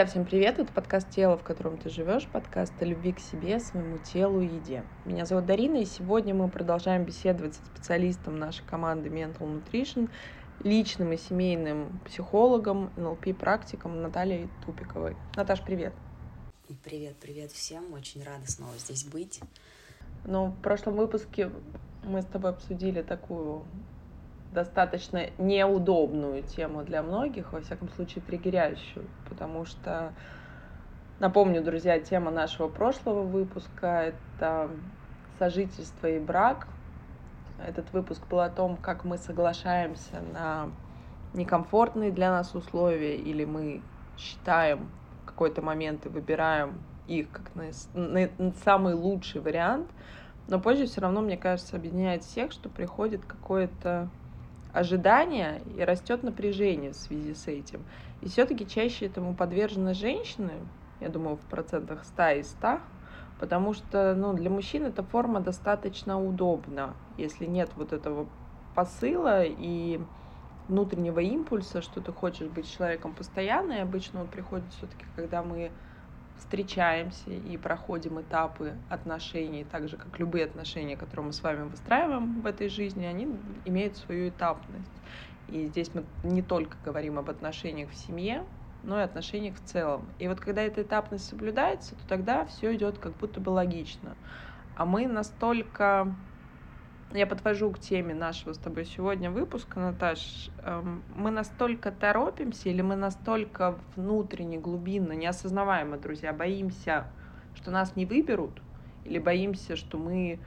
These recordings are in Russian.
Друзья, всем привет! Это подкаст «Тело, в котором ты живешь», подкаст о любви к себе, своему телу и еде. Меня зовут Дарина, и сегодня мы продолжаем беседовать со специалистом нашей команды Mental Nutrition, личным и семейным психологом, НЛП-практиком Натальей Тупиковой. Наташ, привет! Привет, привет всем, очень рада снова здесь быть. Ну, в прошлом выпуске мы с тобой обсудили такую достаточно неудобную тему для многих, во всяком случае триггерящую, потому что, напомню, друзья, тема нашего прошлого выпуска — это сожительство и брак. Этот выпуск был о том, как мы соглашаемся на некомфортные для нас условия, или мы считаем какой-то момент и выбираем их как на, на, на самый лучший вариант, но позже все равно, мне кажется, объединяет всех, что приходит какое-то ожидания и растет напряжение в связи с этим. И все-таки чаще этому подвержены женщины, я думаю, в процентах 100 из 100, потому что ну, для мужчин эта форма достаточно удобна, если нет вот этого посыла и внутреннего импульса, что ты хочешь быть человеком постоянно, и обычно он приходит все-таки, когда мы встречаемся и проходим этапы отношений, так же, как любые отношения, которые мы с вами выстраиваем в этой жизни, они имеют свою этапность. И здесь мы не только говорим об отношениях в семье, но и отношениях в целом. И вот когда эта этапность соблюдается, то тогда все идет как будто бы логично. А мы настолько я подвожу к теме нашего с тобой сегодня выпуска, Наташ. Эм, мы настолько торопимся или мы настолько внутренне, глубинно, неосознаваемо, друзья, боимся, что нас не выберут, или боимся, что мы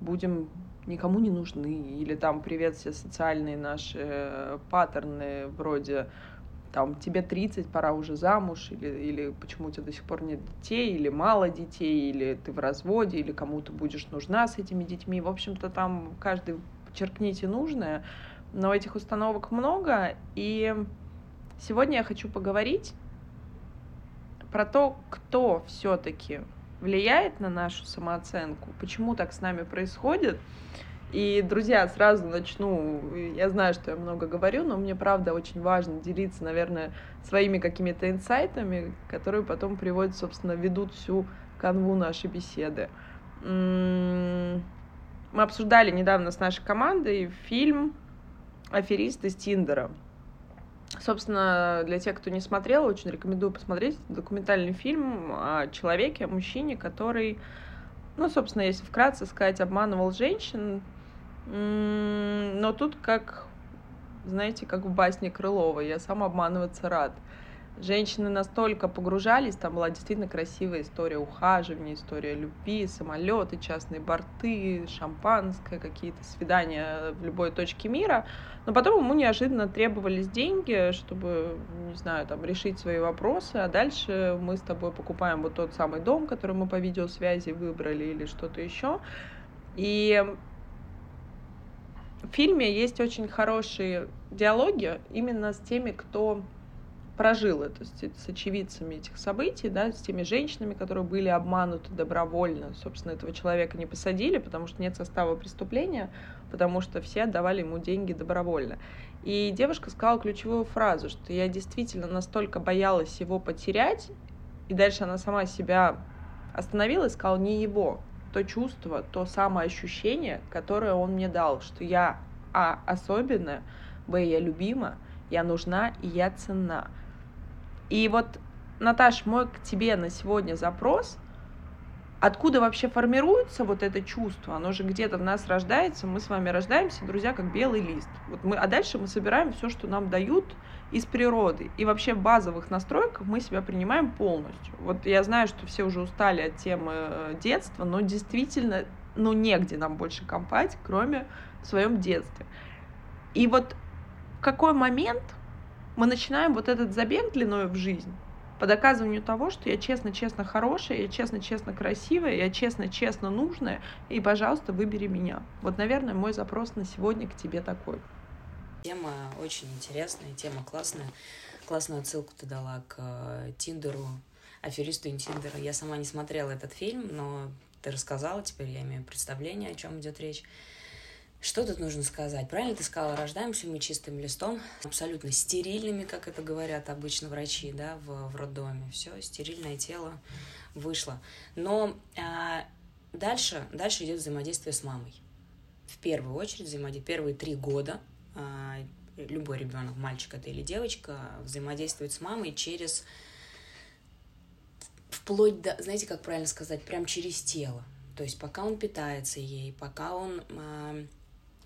будем никому не нужны, или там привет все социальные наши э, паттерны вроде там тебе 30, пора уже замуж, или, или почему у тебя до сих пор нет детей, или мало детей, или ты в разводе, или кому-то будешь нужна с этими детьми. В общем-то, там каждый черкните нужное, но этих установок много, и сегодня я хочу поговорить про то, кто все-таки влияет на нашу самооценку, почему так с нами происходит, и, друзья, сразу начну, я знаю, что я много говорю, но мне, правда, очень важно делиться, наверное, своими какими-то инсайтами, которые потом приводят, собственно, ведут всю канву нашей беседы. Мы обсуждали недавно с нашей командой фильм «Аферист из Тиндера». Собственно, для тех, кто не смотрел, очень рекомендую посмотреть документальный фильм о человеке, о мужчине, который, ну, собственно, если вкратце сказать, обманывал женщин, но тут как, знаете, как в басне Крылова, я сам обманываться рад. Женщины настолько погружались, там была действительно красивая история ухаживания, история любви, самолеты, частные борты, шампанское, какие-то свидания в любой точке мира. Но потом ему неожиданно требовались деньги, чтобы, не знаю, там, решить свои вопросы, а дальше мы с тобой покупаем вот тот самый дом, который мы по видеосвязи выбрали или что-то еще. И фильме есть очень хорошие диалоги именно с теми, кто прожил это, с очевидцами этих событий, да, с теми женщинами, которые были обмануты добровольно. Собственно, этого человека не посадили, потому что нет состава преступления, потому что все отдавали ему деньги добровольно. И девушка сказала ключевую фразу, что я действительно настолько боялась его потерять, и дальше она сама себя остановила и сказала, не его, то чувство, то самое ощущение, которое он мне дал, что я А особенная, Б я любима, я нужна и я ценна. И вот, Наташ, мой к тебе на сегодня запрос, откуда вообще формируется вот это чувство? Оно же где-то в нас рождается, мы с вами рождаемся, друзья, как белый лист. Вот мы, а дальше мы собираем все, что нам дают из природы. И вообще в базовых настройках мы себя принимаем полностью. Вот я знаю, что все уже устали от темы э, детства, но действительно, ну, негде нам больше компать, кроме в своем детстве. И вот в какой момент мы начинаем вот этот забег длиной в жизнь, по доказыванию того, что я честно-честно хорошая, я честно-честно красивая, я честно-честно нужная, и, пожалуйста, выбери меня. Вот, наверное, мой запрос на сегодня к тебе такой. Тема очень интересная, тема классная. Классную отсылку ты дала к э, Тиндеру, аферисту Тиндера. Я сама не смотрела этот фильм, но ты рассказала, теперь я имею представление, о чем идет речь. Что тут нужно сказать? Правильно ты сказала, рождаемся мы чистым листом, абсолютно стерильными, как это говорят обычно врачи, да, в, в роддоме. Все, стерильное тело вышло. Но а, дальше, дальше идет взаимодействие с мамой. В первую очередь взаимодействие. Первые три года а, любой ребенок, мальчик это или девочка, взаимодействует с мамой через вплоть до, знаете, как правильно сказать, прям через тело. То есть пока он питается ей, пока он а,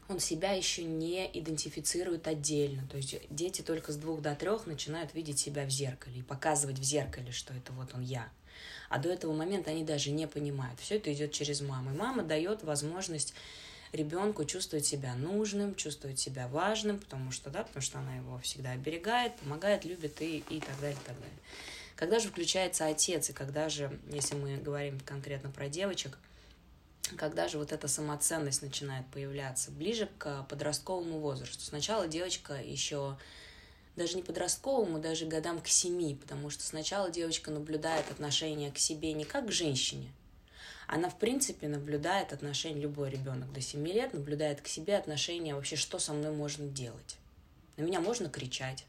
он себя еще не идентифицирует отдельно. То есть дети только с двух до трех начинают видеть себя в зеркале и показывать в зеркале, что это вот он я. А до этого момента они даже не понимают. Все это идет через маму. И мама дает возможность ребенку чувствовать себя нужным, чувствовать себя важным, потому что, да, потому что она его всегда оберегает, помогает, любит и, и так далее, и так далее. Когда же включается отец, и когда же, если мы говорим конкретно про девочек, когда же вот эта самоценность начинает появляться ближе к подростковому возрасту. Сначала девочка еще даже не подростковому, даже годам к семи, потому что сначала девочка наблюдает отношение к себе не как к женщине, она, в принципе, наблюдает отношение, любой ребенок до 7 лет наблюдает к себе отношение вообще, что со мной можно делать. На меня можно кричать,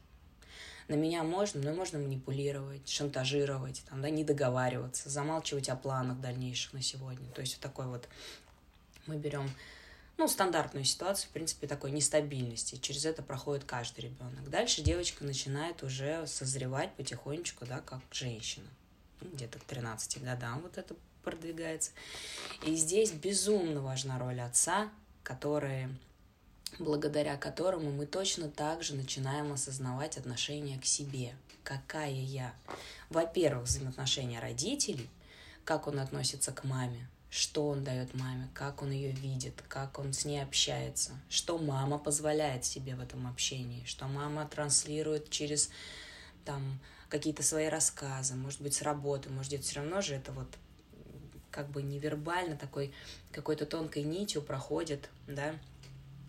на меня можно, но можно манипулировать, шантажировать, там, да, не договариваться, замалчивать о планах дальнейших на сегодня. То есть вот такой вот мы берем ну, стандартную ситуацию, в принципе, такой нестабильности. Через это проходит каждый ребенок. Дальше девочка начинает уже созревать потихонечку, да, как женщина. Ну, где-то к 13 годам вот это продвигается. И здесь безумно важна роль отца, который благодаря которому мы точно так же начинаем осознавать отношение к себе. Какая я? Во-первых, взаимоотношения родителей, как он относится к маме, что он дает маме, как он ее видит, как он с ней общается, что мама позволяет себе в этом общении, что мама транслирует через там какие-то свои рассказы, может быть, с работы, может быть, все равно же это вот как бы невербально такой какой-то тонкой нитью проходит, да,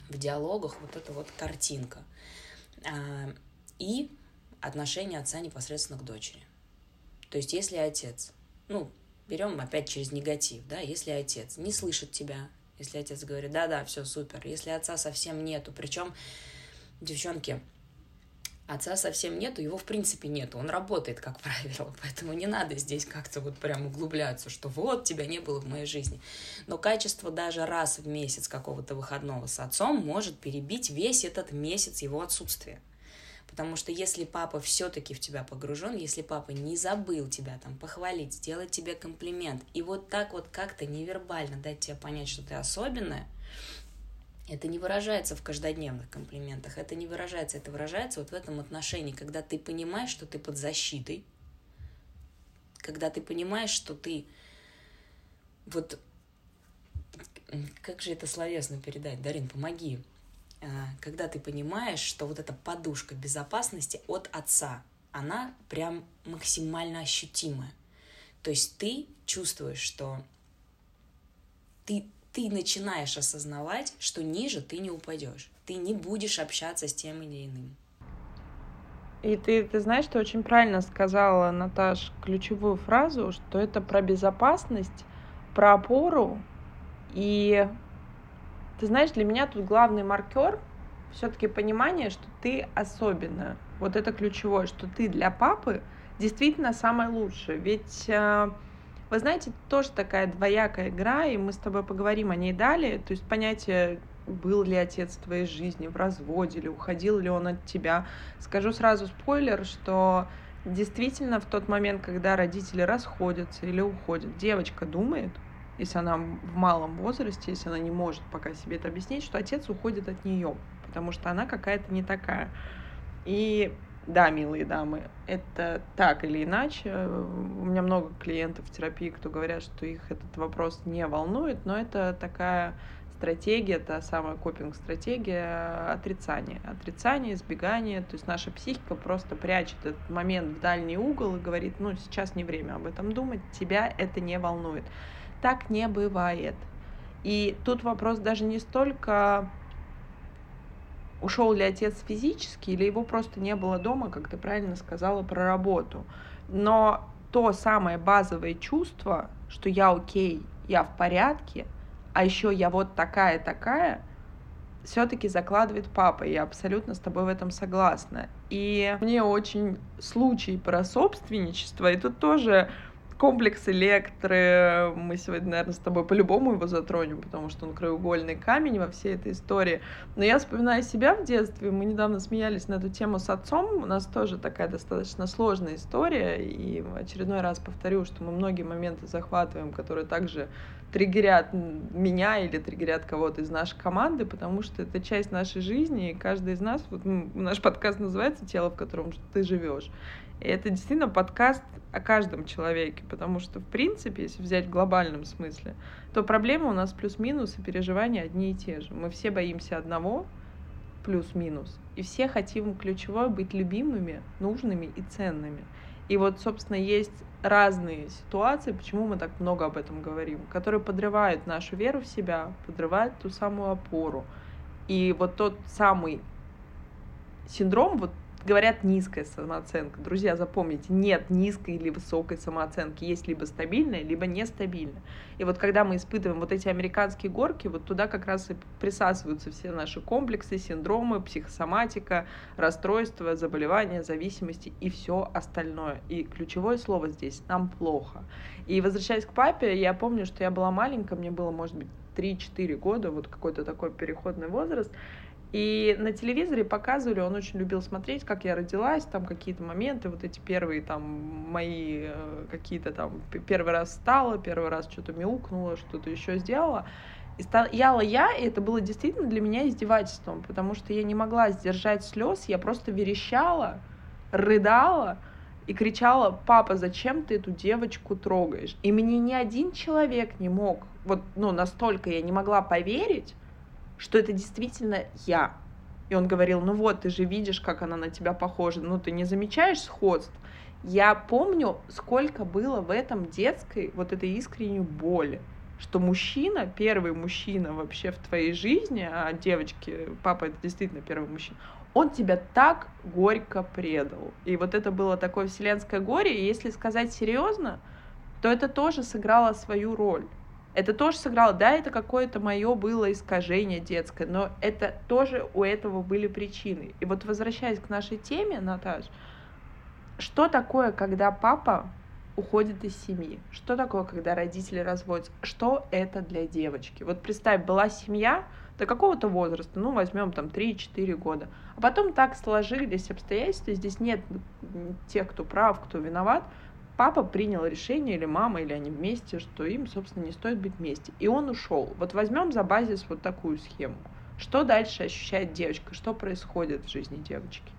в диалогах вот эта вот картинка. А, и отношение отца непосредственно к дочери. То есть если отец, ну, берем опять через негатив, да, если отец не слышит тебя, если отец говорит, да-да, все супер, если отца совсем нету, причем, девчонки, Отца совсем нету, его в принципе нету, он работает, как правило, поэтому не надо здесь как-то вот прям углубляться, что вот тебя не было в моей жизни. Но качество даже раз в месяц какого-то выходного с отцом может перебить весь этот месяц его отсутствия. Потому что если папа все-таки в тебя погружен, если папа не забыл тебя там похвалить, сделать тебе комплимент, и вот так вот как-то невербально дать тебе понять, что ты особенная – это не выражается в каждодневных комплиментах, это не выражается, это выражается вот в этом отношении, когда ты понимаешь, что ты под защитой, когда ты понимаешь, что ты вот как же это словесно передать, Дарин, помоги. А, когда ты понимаешь, что вот эта подушка безопасности от отца, она прям максимально ощутимая. То есть ты чувствуешь, что ты ты начинаешь осознавать, что ниже ты не упадешь. Ты не будешь общаться с тем или иным. И ты, ты знаешь, ты очень правильно сказала, Наташ, ключевую фразу, что это про безопасность, про опору. И ты знаешь, для меня тут главный маркер все-таки понимание, что ты особенная. Вот это ключевое, что ты для папы действительно самое лучшее. Ведь э, вы знаете, тоже такая двоякая игра, и мы с тобой поговорим о ней далее. То есть понятие был ли отец в твоей жизни, в разводе, или уходил ли он от тебя. Скажу сразу спойлер, что действительно в тот момент, когда родители расходятся или уходят, девочка думает, если она в малом возрасте, если она не может пока себе это объяснить, что отец уходит от нее, потому что она какая-то не такая. И да, милые дамы, это так или иначе. У меня много клиентов в терапии, кто говорят, что их этот вопрос не волнует, но это такая стратегия, та самая копинг-стратегия отрицания. Отрицание, избегание. То есть наша психика просто прячет этот момент в дальний угол и говорит, ну, сейчас не время об этом думать, тебя это не волнует. Так не бывает. И тут вопрос даже не столько ушел ли отец физически, или его просто не было дома, как ты правильно сказала, про работу. Но то самое базовое чувство, что я окей, я в порядке, а еще я вот такая-такая, все-таки закладывает папа. Я абсолютно с тобой в этом согласна. И мне очень случай про собственничество, и тут тоже комплекс электры. Мы сегодня, наверное, с тобой по-любому его затронем, потому что он краеугольный камень во всей этой истории. Но я вспоминаю себя в детстве. Мы недавно смеялись на эту тему с отцом. У нас тоже такая достаточно сложная история. И очередной раз повторю, что мы многие моменты захватываем, которые также триггерят меня или триггерят кого-то из нашей команды, потому что это часть нашей жизни, и каждый из нас, вот наш подкаст называется «Тело, в котором ты живешь». И это действительно подкаст о каждом человеке, потому что, в принципе, если взять в глобальном смысле, то проблемы у нас плюс-минус и переживания одни и те же. Мы все боимся одного, плюс-минус, и все хотим ключевое быть любимыми, нужными и ценными. И вот, собственно, есть разные ситуации, почему мы так много об этом говорим, которые подрывают нашу веру в себя, подрывают ту самую опору. И вот тот самый синдром, вот говорят низкая самооценка. Друзья, запомните, нет низкой или высокой самооценки. Есть либо стабильная, либо нестабильная. И вот когда мы испытываем вот эти американские горки, вот туда как раз и присасываются все наши комплексы, синдромы, психосоматика, расстройства, заболевания, зависимости и все остальное. И ключевое слово здесь «нам плохо». И возвращаясь к папе, я помню, что я была маленькая, мне было, может быть, 3-4 года, вот какой-то такой переходный возраст, и на телевизоре показывали, он очень любил смотреть, как я родилась, там какие-то моменты, вот эти первые там мои э, какие-то там, первый раз встала, первый раз что-то мяукнула, что-то еще сделала. И стояла я, и это было действительно для меня издевательством, потому что я не могла сдержать слез, я просто верещала, рыдала и кричала, папа, зачем ты эту девочку трогаешь? И мне ни один человек не мог, вот, ну, настолько я не могла поверить, что это действительно я. И он говорил, ну вот, ты же видишь, как она на тебя похожа, ну ты не замечаешь сходств? Я помню, сколько было в этом детской вот этой искренней боли, что мужчина, первый мужчина вообще в твоей жизни, а девочки, папа это действительно первый мужчина, он тебя так горько предал. И вот это было такое вселенское горе, и если сказать серьезно, то это тоже сыграло свою роль. Это тоже сыграло, да, это какое-то мое было искажение детское, но это тоже у этого были причины. И вот возвращаясь к нашей теме, Наташ, что такое, когда папа уходит из семьи? Что такое, когда родители разводятся? Что это для девочки? Вот представь, была семья до какого-то возраста, ну, возьмем там 3-4 года, а потом так сложились обстоятельства, здесь нет тех, кто прав, кто виноват, папа принял решение, или мама, или они вместе, что им, собственно, не стоит быть вместе. И он ушел. Вот возьмем за базис вот такую схему. Что дальше ощущает девочка? Что происходит в жизни девочки?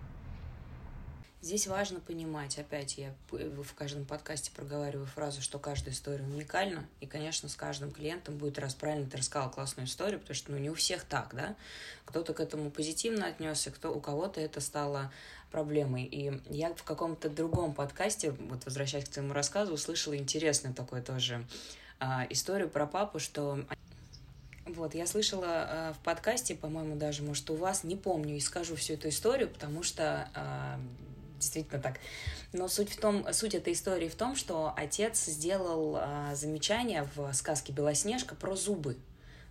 Здесь важно понимать, опять я в каждом подкасте проговариваю фразу, что каждая история уникальна, и, конечно, с каждым клиентом будет раз правильно ты рассказал классную историю, потому что ну, не у всех так, да, кто-то к этому позитивно отнесся, кто, у кого-то это стало проблемой. И я в каком-то другом подкасте, вот возвращаясь к твоему рассказу, услышала интересную такую тоже а, историю про папу, что вот, я слышала э, в подкасте, по-моему, даже, может, у вас, не помню, и скажу всю эту историю, потому что э, действительно так. Но суть в том, суть этой истории в том, что отец сделал а, замечание в сказке Белоснежка про зубы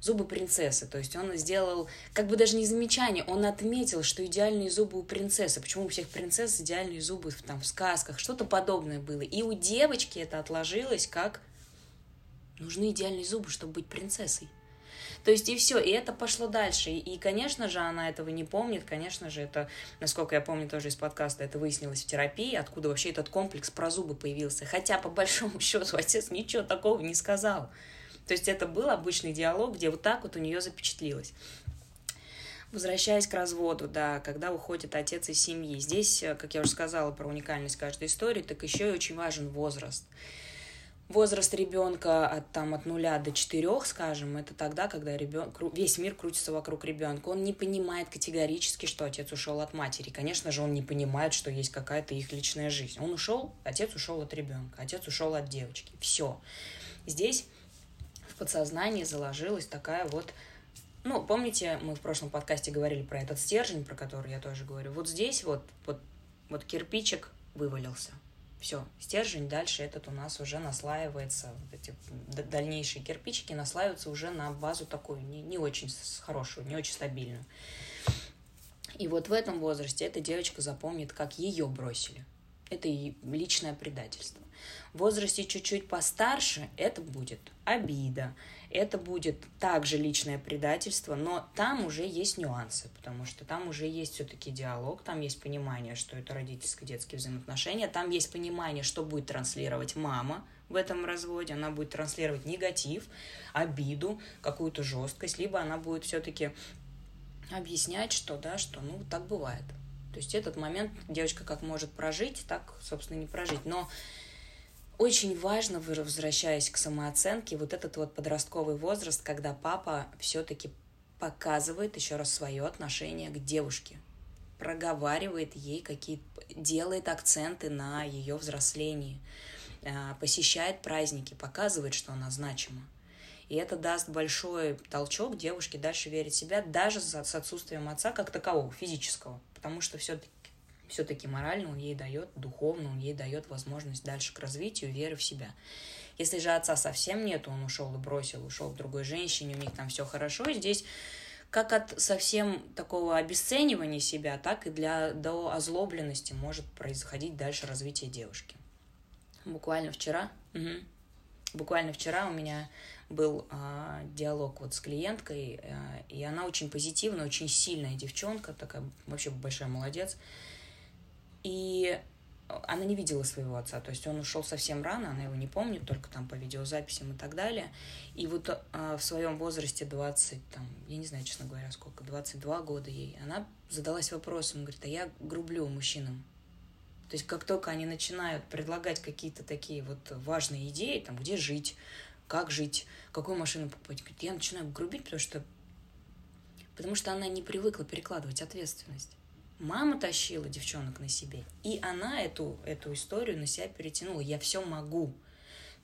зубы принцессы. То есть он сделал, как бы даже не замечание, он отметил, что идеальные зубы у принцессы. Почему у всех принцесс идеальные зубы там, в сказках? Что-то подобное было. И у девочки это отложилось как нужны идеальные зубы, чтобы быть принцессой. То есть и все, и это пошло дальше. И, конечно же, она этого не помнит, конечно же, это, насколько я помню тоже из подкаста, это выяснилось в терапии, откуда вообще этот комплекс про зубы появился. Хотя, по большому счету, отец ничего такого не сказал. То есть это был обычный диалог, где вот так вот у нее запечатлилось. Возвращаясь к разводу, да, когда уходит отец из семьи. Здесь, как я уже сказала про уникальность каждой истории, так еще и очень важен возраст возраст ребенка от, там, от нуля до четырех, скажем, это тогда, когда ребен... весь мир крутится вокруг ребенка. Он не понимает категорически, что отец ушел от матери. Конечно же, он не понимает, что есть какая-то их личная жизнь. Он ушел, отец ушел от ребенка, отец ушел от девочки. Все. Здесь подсознании заложилась такая вот ну, помните, мы в прошлом подкасте говорили про этот стержень, про который я тоже говорю. Вот здесь вот, вот, вот кирпичик вывалился. Все, стержень дальше этот у нас уже наслаивается, вот эти дальнейшие кирпичики наслаиваются уже на базу такую не, не очень хорошую, не очень стабильную. И вот в этом возрасте эта девочка запомнит, как ее бросили. Это и личное предательство. В возрасте чуть-чуть постарше это будет обида, это будет также личное предательство, но там уже есть нюансы, потому что там уже есть все-таки диалог, там есть понимание, что это родительско-детские взаимоотношения, там есть понимание, что будет транслировать мама в этом разводе, она будет транслировать негатив, обиду, какую-то жесткость, либо она будет все-таки объяснять, что да, что ну так бывает. То есть этот момент девочка как может прожить, так, собственно, не прожить. Но очень важно, возвращаясь к самооценке, вот этот вот подростковый возраст, когда папа все-таки показывает еще раз свое отношение к девушке, проговаривает ей какие делает акценты на ее взрослении, а, посещает праздники, показывает, что она значима. И это даст большой толчок девушке дальше верить в себя, даже с отсутствием отца как такового, физического. Потому что все-таки все-таки морально он ей дает, духовно он ей дает возможность дальше к развитию, веры в себя. Если же отца совсем нет, он ушел и бросил, ушел к другой женщине, у них там все хорошо, здесь как от совсем такого обесценивания себя, так и для, до озлобленности может происходить дальше развитие девушки. Буквально вчера, угу, буквально вчера у меня был э, диалог вот с клиенткой, э, и она очень позитивная, очень сильная девчонка, такая вообще большая молодец. И она не видела своего отца, то есть он ушел совсем рано, она его не помнит, только там по видеозаписям и так далее. И вот э, в своем возрасте 20, там, я не знаю, честно говоря, сколько, 22 года ей, она задалась вопросом, говорит, а я грублю мужчинам. То есть как только они начинают предлагать какие-то такие вот важные идеи, там, где жить, как жить, какую машину покупать, говорит, я начинаю грубить, потому что, потому что она не привыкла перекладывать ответственность. Мама тащила девчонок на себе, и она эту, эту историю на себя перетянула. Я все могу.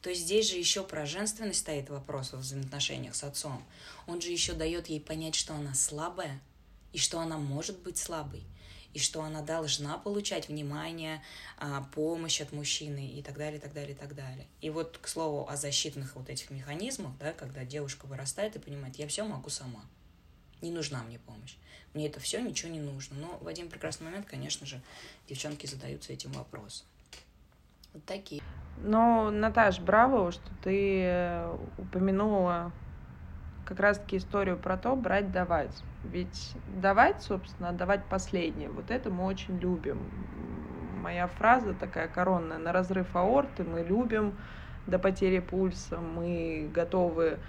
То есть здесь же еще про женственность стоит вопрос в взаимоотношениях с отцом. Он же еще дает ей понять, что она слабая, и что она может быть слабой, и что она должна получать внимание, а, помощь от мужчины и так далее, и так далее, и так далее. И вот, к слову, о защитных вот этих механизмах, да, когда девушка вырастает и понимает, я все могу сама, не нужна мне помощь мне это все ничего не нужно. Но в один прекрасный момент, конечно же, девчонки задаются этим вопросом. Вот такие. Ну, Наташ, браво, что ты э, упомянула как раз-таки историю про то, брать, давать. Ведь давать, собственно, давать последнее. Вот это мы очень любим. Моя фраза такая коронная, на разрыв аорты мы любим до потери пульса, мы готовы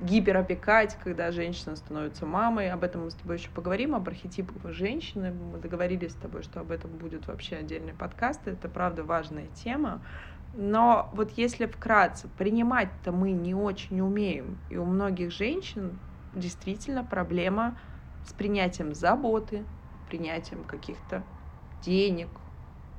гиперопекать, когда женщина становится мамой. Об этом мы с тобой еще поговорим, об архетипах женщины. Мы договорились с тобой, что об этом будет вообще отдельный подкаст. Это, правда, важная тема. Но вот если вкратце, принимать-то мы не очень умеем. И у многих женщин действительно проблема с принятием заботы, принятием каких-то денег,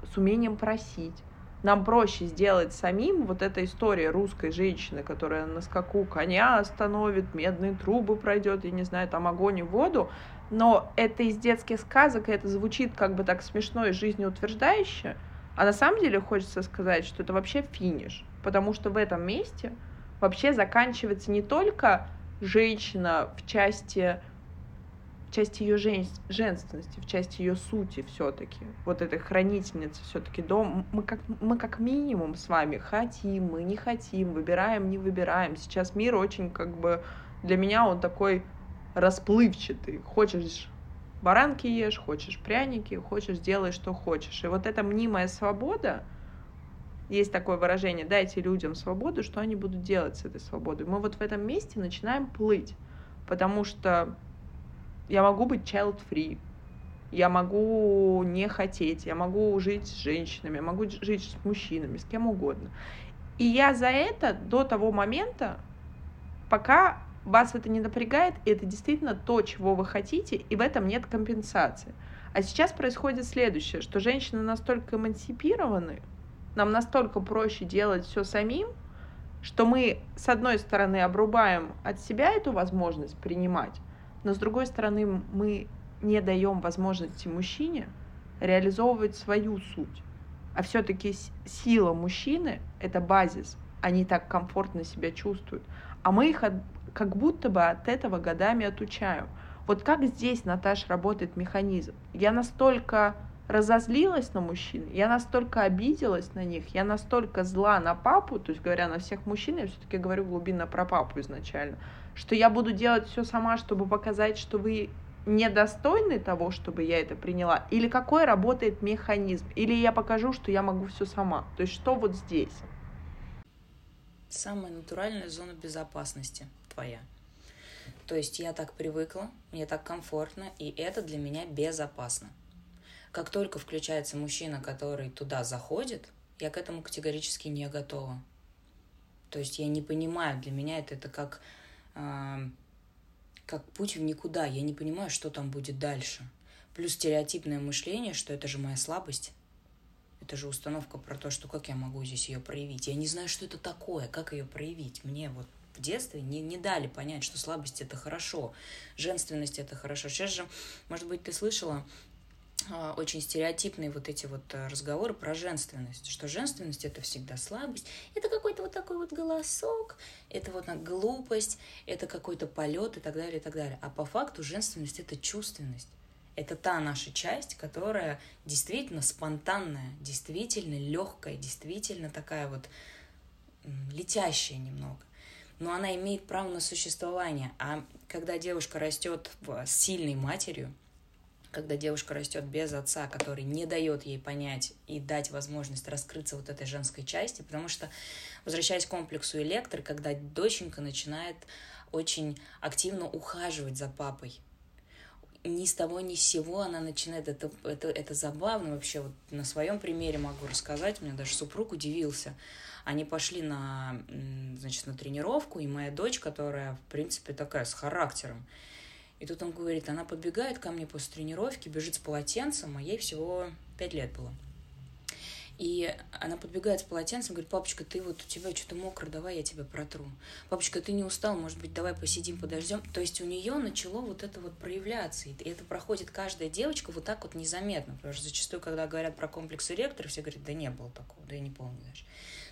с умением просить нам проще сделать самим вот эта история русской женщины, которая на скаку коня остановит, медные трубы пройдет, я не знаю, там огонь и воду, но это из детских сказок, и это звучит как бы так смешно и жизнеутверждающе, а на самом деле хочется сказать, что это вообще финиш, потому что в этом месте вообще заканчивается не только женщина в части части ее жен... женственности, в части ее сути все-таки, вот этой хранительницы все-таки дом, мы как, мы как минимум с вами хотим, мы не хотим, выбираем, не выбираем. Сейчас мир очень как бы, для меня он такой расплывчатый. Хочешь баранки ешь, хочешь пряники, хочешь делай, что хочешь. И вот эта мнимая свобода, есть такое выражение, дайте людям свободу, что они будут делать с этой свободой. Мы вот в этом месте начинаем плыть, потому что я могу быть child-free, я могу не хотеть, я могу жить с женщинами, я могу жить с мужчинами, с кем угодно. И я за это до того момента, пока вас это не напрягает, и это действительно то, чего вы хотите, и в этом нет компенсации. А сейчас происходит следующее, что женщины настолько эмансипированы, нам настолько проще делать все самим, что мы, с одной стороны, обрубаем от себя эту возможность принимать, но с другой стороны, мы не даем возможности мужчине реализовывать свою суть. а все-таки сила мужчины — это базис. Они так комфортно себя чувствуют. А мы их от, как будто бы от этого годами отучаем. Вот как здесь, Наташ, работает механизм? Я настолько разозлилась на мужчин, я настолько обиделась на них, я настолько зла на папу, то есть говоря на всех мужчин, я все-таки говорю глубинно про папу изначально, что я буду делать все сама, чтобы показать, что вы недостойны того, чтобы я это приняла, или какой работает механизм, или я покажу, что я могу все сама. То есть что вот здесь? Самая натуральная зона безопасности твоя. То есть я так привыкла, мне так комфортно, и это для меня безопасно. Как только включается мужчина, который туда заходит, я к этому категорически не готова. То есть я не понимаю, для меня это, это как, как путь в никуда. Я не понимаю, что там будет дальше. Плюс стереотипное мышление, что это же моя слабость. Это же установка про то, что как я могу здесь ее проявить. Я не знаю, что это такое, как ее проявить. Мне вот в детстве не, не дали понять, что слабость это хорошо, женственность это хорошо. Сейчас же, может быть, ты слышала очень стереотипные вот эти вот э, разговоры про женственность, что женственность это всегда слабость, это какой-то вот такой вот голосок, это вот глупость, это какой-то полет и так далее, и так далее. А по факту женственность это чувственность. Это та наша часть, которая действительно спонтанная, действительно легкая, действительно такая вот летящая немного. Но она имеет право на существование. А когда девушка растет с сильной матерью, когда девушка растет без отца, который не дает ей понять и дать возможность раскрыться вот этой женской части, потому что, возвращаясь к комплексу электро, когда доченька начинает очень активно ухаживать за папой, ни с того ни с сего она начинает, это, это, это забавно вообще, вот на своем примере могу рассказать, у меня даже супруг удивился, они пошли на, значит, на тренировку, и моя дочь, которая, в принципе, такая с характером, и тут он говорит, она подбегает ко мне после тренировки, бежит с полотенцем, а ей всего пять лет было. И она подбегает с полотенцем, говорит, папочка, ты вот у тебя что-то мокро, давай я тебя протру. Папочка, ты не устал, может быть, давай посидим, подождем. То есть у нее начало вот это вот проявляться. И это проходит каждая девочка вот так вот незаметно. Потому что зачастую, когда говорят про комплекс эректора, все говорят, да не было такого, да я не помню даже.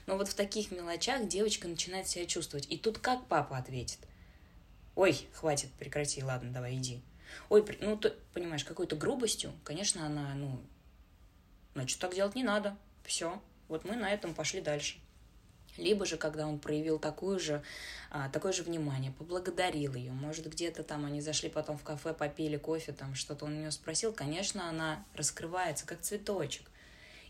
Но вот в таких мелочах девочка начинает себя чувствовать. И тут как папа ответит – ой, хватит, прекрати, ладно, давай, иди. Ой, ну, ты понимаешь, какой-то грубостью, конечно, она, ну, значит, так делать не надо. Все, вот мы на этом пошли дальше. Либо же, когда он проявил такую же, а, такое же внимание, поблагодарил ее, может, где-то там они зашли потом в кафе, попили кофе, там что-то он у нее спросил, конечно, она раскрывается, как цветочек.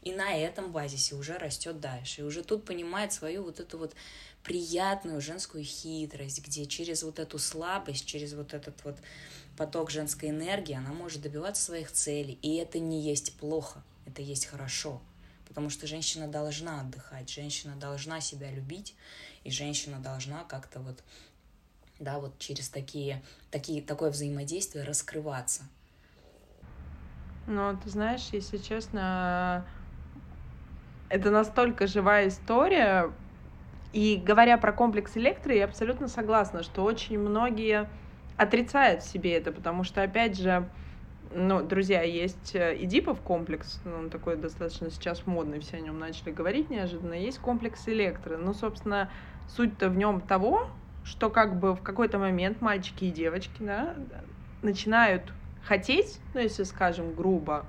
И на этом базисе уже растет дальше. И уже тут понимает свою вот эту вот приятную женскую хитрость, где через вот эту слабость, через вот этот вот поток женской энергии она может добиваться своих целей. И это не есть плохо, это есть хорошо. Потому что женщина должна отдыхать, женщина должна себя любить, и женщина должна как-то вот, да, вот через такие, такие, такое взаимодействие раскрываться. Ну, ты знаешь, если честно, это настолько живая история, и говоря про комплекс электро, я абсолютно согласна, что очень многие отрицают в себе это, потому что, опять же, ну, друзья, есть Эдипов комплекс, ну, он такой достаточно сейчас модный, все о нем начали говорить неожиданно, есть комплекс электро. Ну, собственно, суть-то в нем того, что как бы в какой-то момент мальчики и девочки, да, начинают хотеть, ну, если скажем грубо,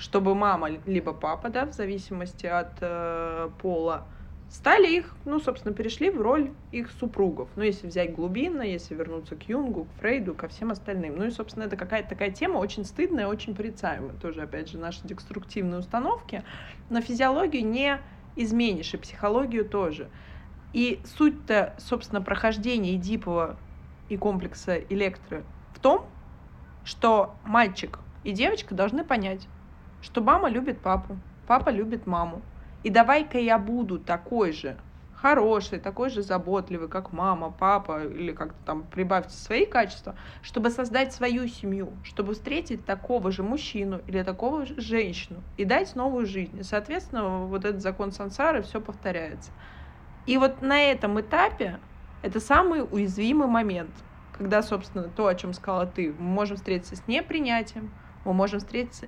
чтобы мама либо папа, да, в зависимости от э, пола, стали их, ну, собственно, перешли в роль их супругов. Ну, если взять глубинно, если вернуться к Юнгу, к Фрейду, ко всем остальным. Ну и, собственно, это какая-то такая тема очень стыдная, очень порицаемая. Тоже, опять же, наши декструктивные установки. Но физиологию не изменишь, и психологию тоже. И суть-то, собственно, прохождения Эдипова и комплекса Электро в том, что мальчик и девочка должны понять, что мама любит папу, папа любит маму, и давай-ка я буду такой же хороший, такой же заботливый, как мама, папа, или как-то там прибавьте свои качества, чтобы создать свою семью, чтобы встретить такого же мужчину или такого же женщину и дать новую жизнь. Соответственно, вот этот закон сансары, все повторяется. И вот на этом этапе это самый уязвимый момент, когда, собственно, то, о чем сказала ты, мы можем встретиться с непринятием, мы можем встретиться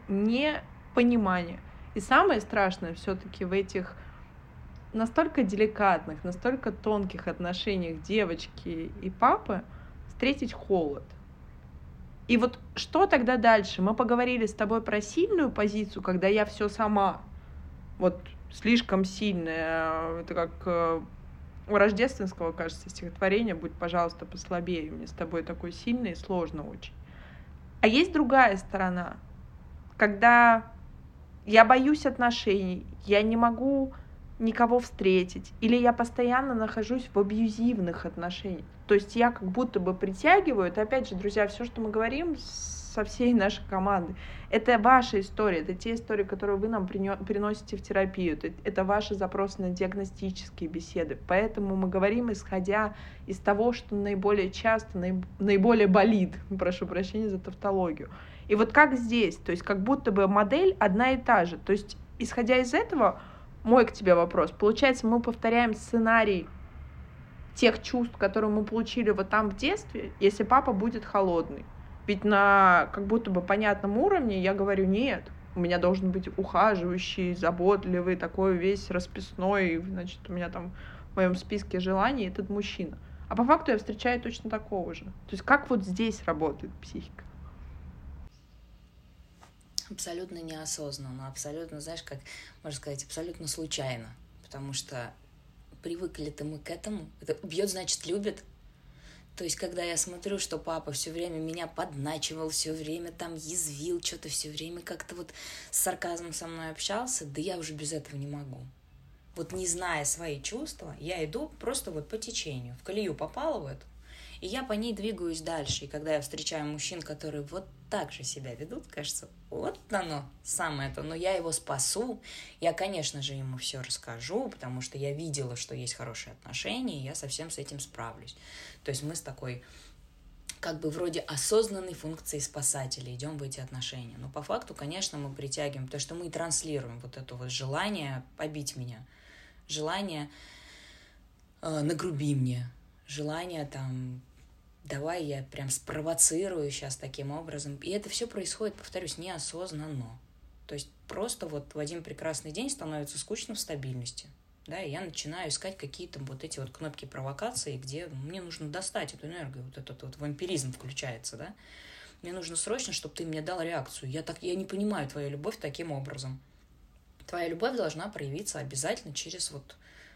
непониманием. И самое страшное все-таки в этих настолько деликатных, настолько тонких отношениях девочки и папы встретить холод. И вот что тогда дальше? Мы поговорили с тобой про сильную позицию, когда я все сама. Вот слишком сильная. Это как э, у рождественского, кажется, стихотворения «Будь, пожалуйста, послабее». Мне с тобой такой сильный и сложно очень. А есть другая сторона, когда я боюсь отношений, я не могу никого встретить, или я постоянно нахожусь в абьюзивных отношениях. То есть я как будто бы притягиваю, это опять же, друзья, все, что мы говорим со всей нашей команды, это ваша история, это те истории, которые вы нам приносите в терапию, это, ваши запросы на диагностические беседы. Поэтому мы говорим, исходя из того, что наиболее часто, наиболее болит, прошу прощения за тавтологию. И вот как здесь, то есть как будто бы модель одна и та же. То есть исходя из этого, мой к тебе вопрос. Получается, мы повторяем сценарий тех чувств, которые мы получили вот там в детстве, если папа будет холодный. Ведь на как будто бы понятном уровне я говорю, нет, у меня должен быть ухаживающий, заботливый, такой весь расписной, значит, у меня там в моем списке желаний этот мужчина. А по факту я встречаю точно такого же. То есть как вот здесь работает психика? Абсолютно неосознанно, абсолютно, знаешь, как можно сказать, абсолютно случайно, потому что привыкли-то мы к этому. Это бьет, значит, любит. То есть, когда я смотрю, что папа все время меня подначивал, все время там язвил, что-то все время как-то вот с сарказмом со мной общался, да я уже без этого не могу. Вот не зная свои чувства, я иду просто вот по течению. В колею попала в эту, и я по ней двигаюсь дальше. И когда я встречаю мужчин, которые вот так же себя ведут, кажется, вот оно самое то. Но я его спасу. Я, конечно же, ему все расскажу, потому что я видела, что есть хорошие отношения, и я совсем с этим справлюсь. То есть мы с такой как бы вроде осознанной функции спасателя идем в эти отношения. Но по факту, конечно, мы притягиваем, то, что мы транслируем вот это вот желание побить меня, желание э, нагруби мне, желание там давай я прям спровоцирую сейчас таким образом. И это все происходит, повторюсь, неосознанно. То есть просто вот в один прекрасный день становится скучно в стабильности. Да, и я начинаю искать какие-то вот эти вот кнопки провокации, где мне нужно достать эту энергию, вот этот вот вампиризм включается, да. Мне нужно срочно, чтобы ты мне дал реакцию. Я, так, я не понимаю твою любовь таким образом. Твоя любовь должна проявиться обязательно через вот...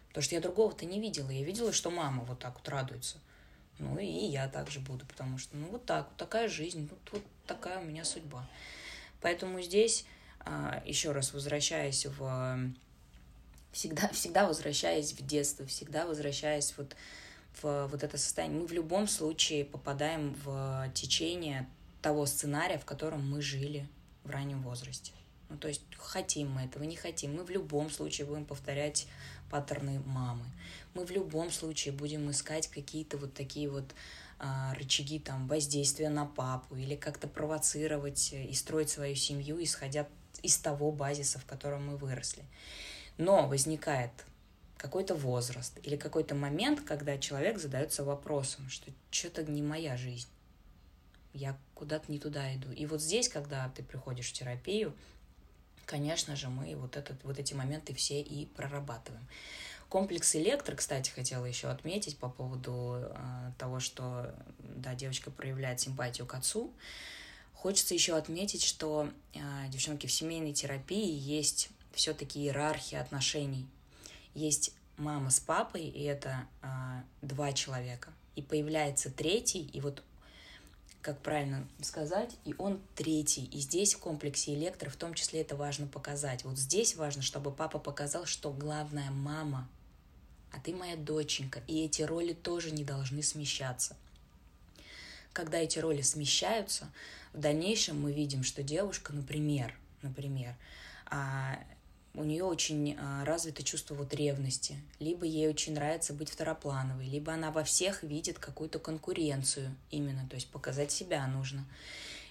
Потому что я другого-то не видела. Я видела, что мама вот так вот радуется. Ну и я также буду, потому что, ну вот так, вот такая жизнь, вот, вот такая у меня судьба. Поэтому здесь, а, еще раз возвращаясь в... Всегда, всегда возвращаясь в детство, всегда возвращаясь вот в вот это состояние, мы в любом случае попадаем в течение того сценария, в котором мы жили в раннем возрасте. Ну, то есть хотим мы этого, не хотим, мы в любом случае будем повторять паттерны мамы. Мы в любом случае будем искать какие-то вот такие вот а, рычаги там воздействия на папу или как-то провоцировать и строить свою семью, исходя из того базиса, в котором мы выросли. Но возникает какой-то возраст или какой-то момент, когда человек задается вопросом, что что-то не моя жизнь, я куда-то не туда иду. И вот здесь, когда ты приходишь в терапию, конечно же, мы вот, этот, вот эти моменты все и прорабатываем. Комплекс электро, кстати, хотела еще отметить по поводу э, того, что да, девочка проявляет симпатию к отцу. Хочется еще отметить, что, э, девчонки, в семейной терапии есть все-таки иерархия отношений. Есть мама с папой, и это э, два человека. И появляется третий, и вот как правильно сказать, и он третий. И здесь в комплексе электро в том числе это важно показать. Вот здесь важно, чтобы папа показал, что главная мама, а ты моя доченька, и эти роли тоже не должны смещаться. Когда эти роли смещаются, в дальнейшем мы видим, что девушка, например, например, а, у нее очень а, развито чувство вот ревности, либо ей очень нравится быть второплановой, либо она во всех видит какую-то конкуренцию именно, то есть показать себя нужно.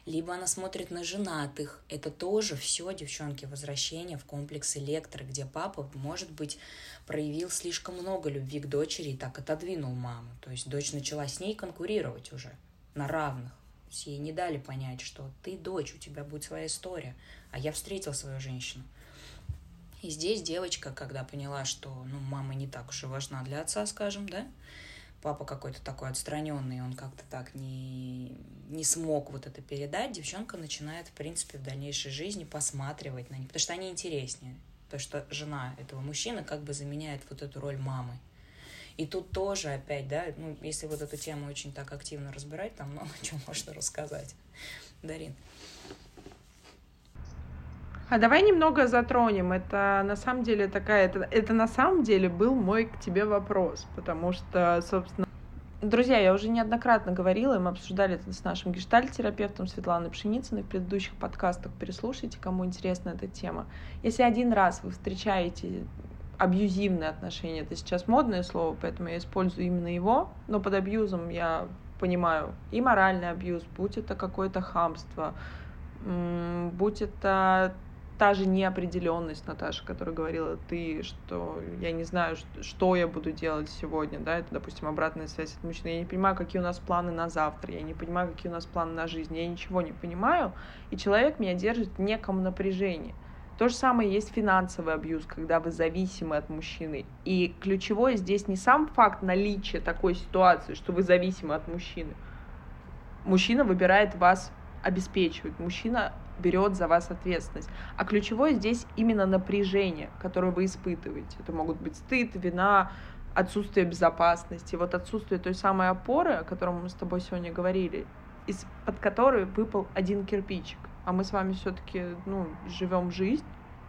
Либо она смотрит на женатых. Это тоже все, девчонки, возвращение в комплекс электро, где папа, может быть, проявил слишком много любви к дочери и так отодвинул маму. То есть дочь начала с ней конкурировать уже на равных. Ей не дали понять, что ты дочь, у тебя будет своя история, а я встретил свою женщину. И здесь девочка, когда поняла, что ну, мама не так уж и важна для отца, скажем, да, папа какой-то такой отстраненный, он как-то так не, не смог вот это передать, девчонка начинает, в принципе, в дальнейшей жизни посматривать на них, потому что они интереснее. Потому что жена этого мужчины как бы заменяет вот эту роль мамы. И тут тоже опять, да, ну, если вот эту тему очень так активно разбирать, там много чего можно рассказать. Дарин. А давай немного затронем. Это на самом деле такая, это, это на самом деле был мой к тебе вопрос, потому что, собственно, Друзья, я уже неоднократно говорила, и мы обсуждали это с нашим гештальт-терапевтом Светланой Пшеницыной в предыдущих подкастах. Переслушайте, кому интересна эта тема. Если один раз вы встречаете абьюзивные отношения, это сейчас модное слово, поэтому я использую именно его, но под абьюзом я понимаю и моральный абьюз, будь это какое-то хамство, будь это та же неопределенность, Наташа, которая говорила ты, что я не знаю, что я буду делать сегодня, да, это, допустим, обратная связь от мужчины. Я не понимаю, какие у нас планы на завтра, я не понимаю, какие у нас планы на жизнь, я ничего не понимаю, и человек меня держит в неком напряжении. То же самое есть финансовый абьюз, когда вы зависимы от мужчины. И ключевое здесь не сам факт наличия такой ситуации, что вы зависимы от мужчины. Мужчина выбирает вас обеспечивать. Мужчина берет за вас ответственность. А ключевое здесь именно напряжение, которое вы испытываете. Это могут быть стыд, вина, отсутствие безопасности. Вот отсутствие той самой опоры, о котором мы с тобой сегодня говорили, из-под которой выпал один кирпичик. А мы с вами все-таки ну, живем жизнь,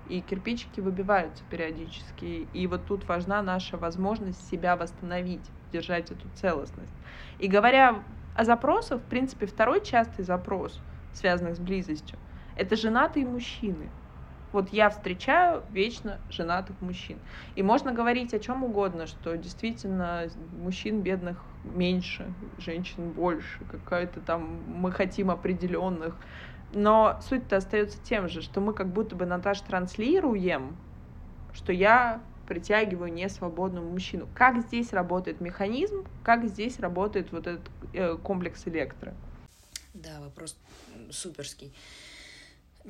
и кирпичики выбиваются периодически. И вот тут важна наша возможность себя восстановить, держать эту целостность. И говоря о запросах, в принципе, второй частый запрос, связанный с близостью, это женатые мужчины. Вот я встречаю вечно женатых мужчин. И можно говорить о чем угодно, что действительно мужчин бедных меньше, женщин больше, какая-то там мы хотим определенных. Но суть-то остается тем же, что мы как будто бы, Наташа, транслируем, что я притягиваю несвободного мужчину. Как здесь работает механизм, как здесь работает вот этот э, комплекс электро? Да, вопрос суперский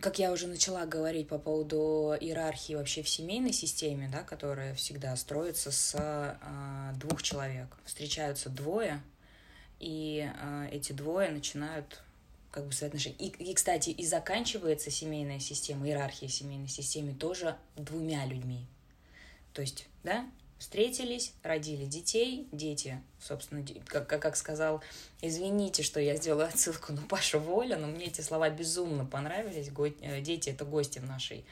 как я уже начала говорить по поводу иерархии вообще в семейной системе, да, которая всегда строится с э, двух человек. Встречаются двое, и э, эти двое начинают как бы соотношение. И, и, кстати, и заканчивается семейная система, иерархия семейной системы тоже двумя людьми. То есть, да, встретились, родили детей, дети, собственно, как, как, как сказал, извините, что я сделала отсылку на Пашу Воля, но мне эти слова безумно понравились. Э, дети — это гости в нашей,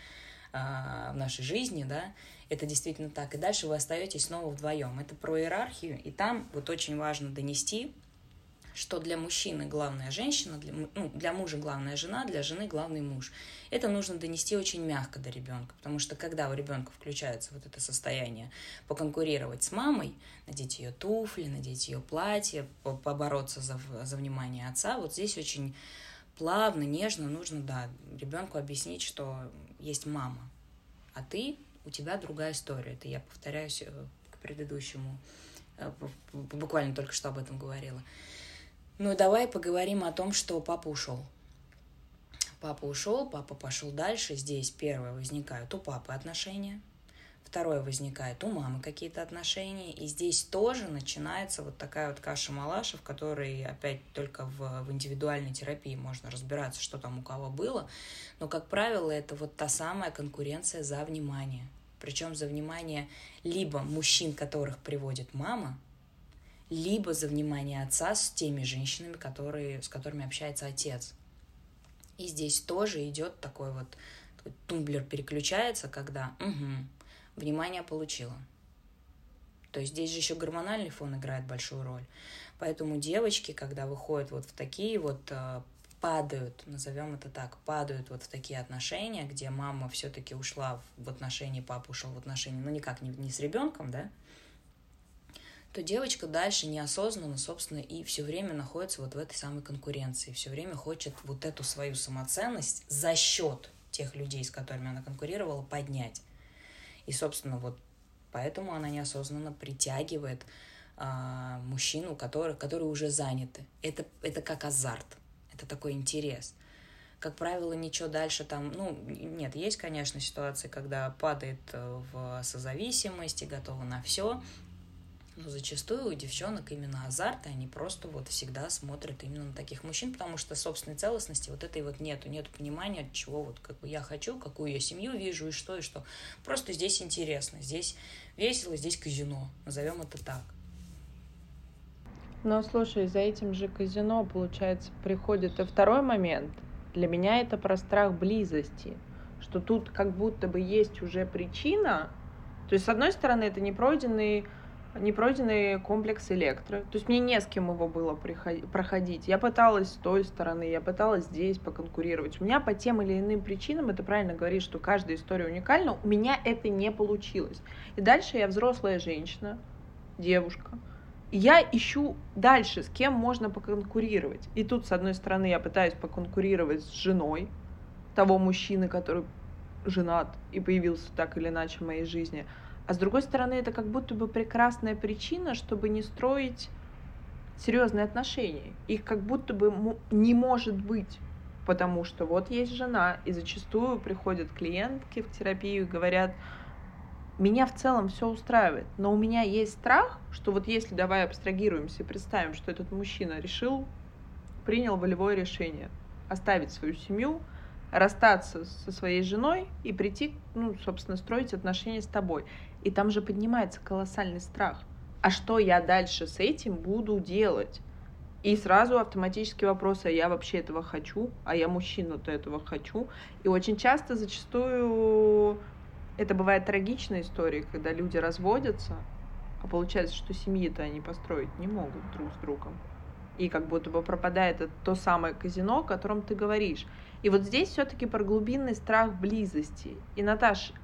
а, в нашей жизни, да, это действительно так. И дальше вы остаетесь снова вдвоем. Это про иерархию, и там вот очень важно донести что для мужчины главная женщина, для, ну, для мужа главная жена, для жены главный муж. Это нужно донести очень мягко до ребенка, потому что когда у ребенка включается вот это состояние поконкурировать с мамой, надеть ее туфли, надеть ее платье, побороться за, за внимание отца, вот здесь очень плавно, нежно нужно, да, ребенку объяснить, что есть мама, а ты, у тебя другая история. Это я повторяюсь э, к предыдущему, э, буквально только что об этом говорила. Ну, давай поговорим о том, что папа ушел. Папа ушел, папа пошел дальше. Здесь первое возникают у папы отношения, второе возникает у мамы какие-то отношения, и здесь тоже начинается вот такая вот каша-малаша, в которой опять только в, в индивидуальной терапии можно разбираться, что там у кого было, но, как правило, это вот та самая конкуренция за внимание. Причем за внимание либо мужчин, которых приводит мама, либо за внимание отца с теми женщинами, которые, с которыми общается отец. И здесь тоже идет такой вот тумблер переключается, когда угу, внимание получила. То есть здесь же еще гормональный фон играет большую роль. Поэтому девочки, когда выходят вот в такие вот э, падают, назовем это так, падают вот в такие отношения, где мама все-таки ушла в отношения, папа ушел в отношения, ну никак не, не с ребенком, да, то девочка дальше неосознанно, собственно, и все время находится вот в этой самой конкуренции, все время хочет вот эту свою самоценность за счет тех людей, с которыми она конкурировала, поднять. И, собственно, вот поэтому она неосознанно притягивает а, мужчину, который, которые уже заняты. Это, это как азарт, это такой интерес. как правило, ничего дальше там, ну, нет, есть, конечно, ситуации, когда падает э, в созависимость и готова на все, но зачастую у девчонок именно азарт, и они просто вот всегда смотрят именно на таких мужчин, потому что собственной целостности вот этой вот нету, нету понимания, чего вот как бы я хочу, какую я семью вижу и что, и что. Просто здесь интересно, здесь весело, здесь казино, назовем это так. Но слушай, за этим же казино, получается, приходит и второй момент. Для меня это про страх близости, что тут как будто бы есть уже причина. То есть, с одной стороны, это непройденный непройденный комплекс электро. То есть мне не с кем его было проходить. Я пыталась с той стороны, я пыталась здесь поконкурировать. У меня по тем или иным причинам, это правильно говорить, что каждая история уникальна, у меня это не получилось. И дальше я взрослая женщина, девушка, и я ищу дальше, с кем можно поконкурировать. И тут, с одной стороны, я пытаюсь поконкурировать с женой того мужчины, который женат и появился так или иначе в моей жизни. А с другой стороны, это как будто бы прекрасная причина, чтобы не строить серьезные отношения. Их как будто бы не может быть. Потому что вот есть жена, и зачастую приходят клиентки в терапию и говорят, меня в целом все устраивает, но у меня есть страх, что вот если давай абстрагируемся и представим, что этот мужчина решил, принял волевое решение оставить свою семью, расстаться со своей женой и прийти, ну, собственно, строить отношения с тобой. И там же поднимается колоссальный страх. А что я дальше с этим буду делать? И сразу автоматический вопрос, а я вообще этого хочу, а я мужчина-то этого хочу. И очень часто, зачастую, это бывает трагичная история, когда люди разводятся, а получается, что семьи-то они построить не могут друг с другом. И как будто бы пропадает это то самое казино, о котором ты говоришь. И вот здесь все-таки про глубинный страх близости. И, Наташ,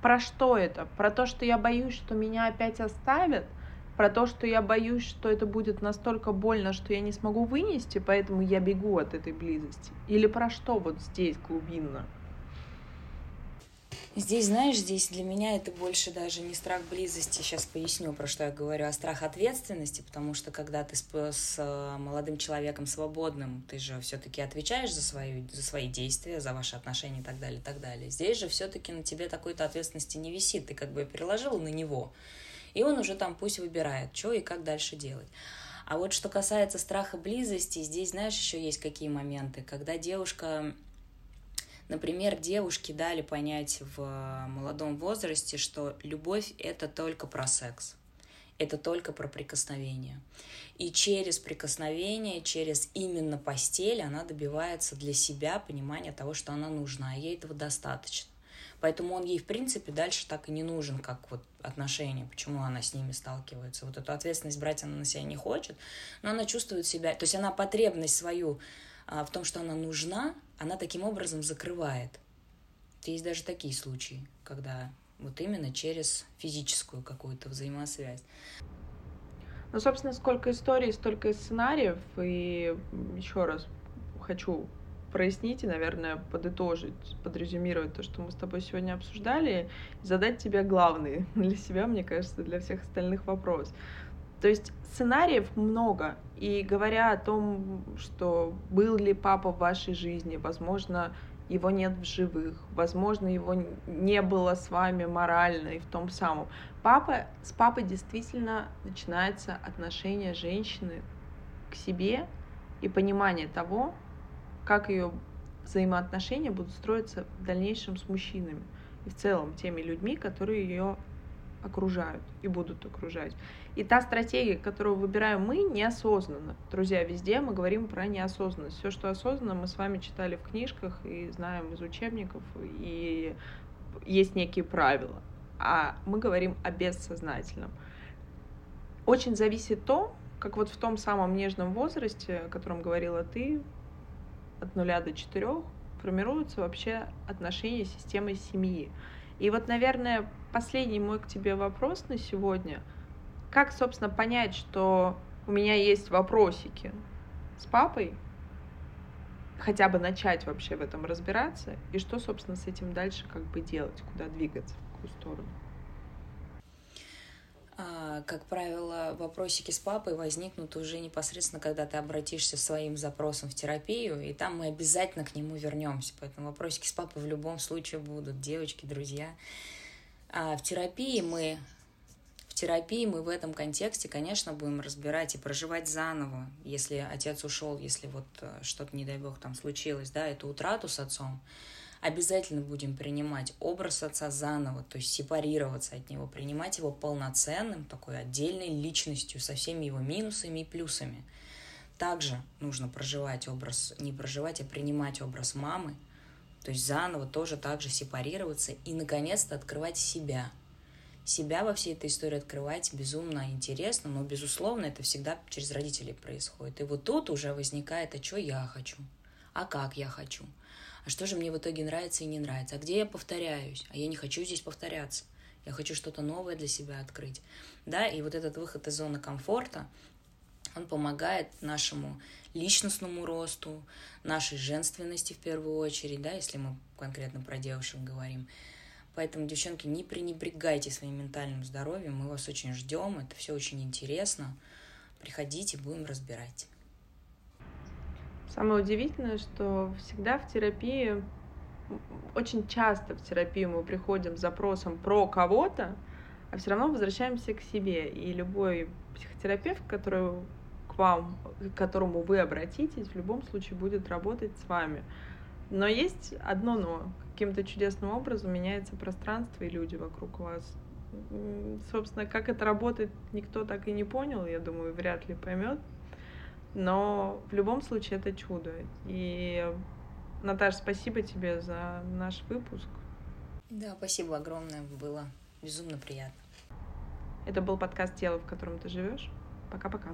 про что это? Про то, что я боюсь, что меня опять оставят? Про то, что я боюсь, что это будет настолько больно, что я не смогу вынести, поэтому я бегу от этой близости? Или про что вот здесь глубинно? Здесь, знаешь, здесь для меня это больше даже не страх близости, сейчас поясню, про что я говорю, а страх ответственности, потому что когда ты с, с э, молодым человеком свободным, ты же все-таки отвечаешь за, свою, за свои действия, за ваши отношения и так далее, и так далее. Здесь же все-таки на тебе такой-то ответственности не висит, ты как бы переложил на него, и он уже там пусть выбирает, что и как дальше делать. А вот что касается страха близости, здесь, знаешь, еще есть какие моменты, когда девушка Например, девушки дали понять в молодом возрасте, что любовь — это только про секс, это только про прикосновение. И через прикосновение, через именно постель она добивается для себя понимания того, что она нужна, и ей этого достаточно. Поэтому он ей, в принципе, дальше так и не нужен, как вот отношения, почему она с ними сталкивается. Вот эту ответственность брать она на себя не хочет, но она чувствует себя, то есть она потребность свою а, в том, что она нужна, она таким образом закрывает. Есть даже такие случаи, когда вот именно через физическую какую-то взаимосвязь. Ну, собственно, сколько историй, столько сценариев. И еще раз хочу прояснить и, наверное, подытожить, подрезюмировать то, что мы с тобой сегодня обсуждали, и задать тебе главный для себя, мне кажется, для всех остальных вопрос. То есть сценариев много, и говоря о том, что был ли папа в вашей жизни, возможно, его нет в живых, возможно, его не было с вами морально и в том самом. Папа, с папой действительно начинается отношение женщины к себе и понимание того, как ее взаимоотношения будут строиться в дальнейшем с мужчинами и в целом теми людьми, которые ее окружают и будут окружать. И та стратегия, которую выбираем мы, неосознанно. Друзья, везде мы говорим про неосознанность. Все, что осознанно, мы с вами читали в книжках и знаем из учебников, и есть некие правила. А мы говорим о бессознательном. Очень зависит то, как вот в том самом нежном возрасте, о котором говорила ты, от нуля до четырех, формируются вообще отношения с системой семьи. И вот, наверное, последний мой к тебе вопрос на сегодня. Как, собственно, понять, что у меня есть вопросики с папой, хотя бы начать вообще в этом разбираться, и что, собственно, с этим дальше как бы делать, куда двигаться, в какую сторону? А, как правило, вопросики с папой возникнут уже непосредственно, когда ты обратишься своим запросом в терапию, и там мы обязательно к нему вернемся. Поэтому вопросики с папой в любом случае будут, девочки, друзья. А в терапии мы в терапии мы в этом контексте, конечно, будем разбирать и проживать заново, если отец ушел, если вот э, что-то, не дай бог, там случилось, да, эту утрату с отцом обязательно будем принимать образ отца заново, то есть сепарироваться от него, принимать его полноценным, такой отдельной личностью со всеми его минусами и плюсами. Также нужно проживать образ, не проживать, а принимать образ мамы, то есть заново тоже так же сепарироваться и, наконец-то, открывать себя. Себя во всей этой истории открывать безумно интересно, но, безусловно, это всегда через родителей происходит. И вот тут уже возникает, а что я хочу, а как я хочу – а что же мне в итоге нравится и не нравится, а где я повторяюсь, а я не хочу здесь повторяться, я хочу что-то новое для себя открыть, да, и вот этот выход из зоны комфорта, он помогает нашему личностному росту, нашей женственности в первую очередь, да, если мы конкретно про девушек говорим. Поэтому, девчонки, не пренебрегайте своим ментальным здоровьем, мы вас очень ждем, это все очень интересно. Приходите, будем разбирать. Самое удивительное, что всегда в терапии, очень часто в терапию мы приходим с запросом про кого-то, а все равно возвращаемся к себе. И любой психотерапевт, который к вам, к которому вы обратитесь, в любом случае будет работать с вами. Но есть одно но. Каким-то чудесным образом меняется пространство и люди вокруг вас. Собственно, как это работает, никто так и не понял, я думаю, вряд ли поймет. Но в любом случае это чудо. И, Наташа, спасибо тебе за наш выпуск. Да, спасибо огромное, было безумно приятно. Это был подкаст «Тело, в котором ты живешь». Пока-пока.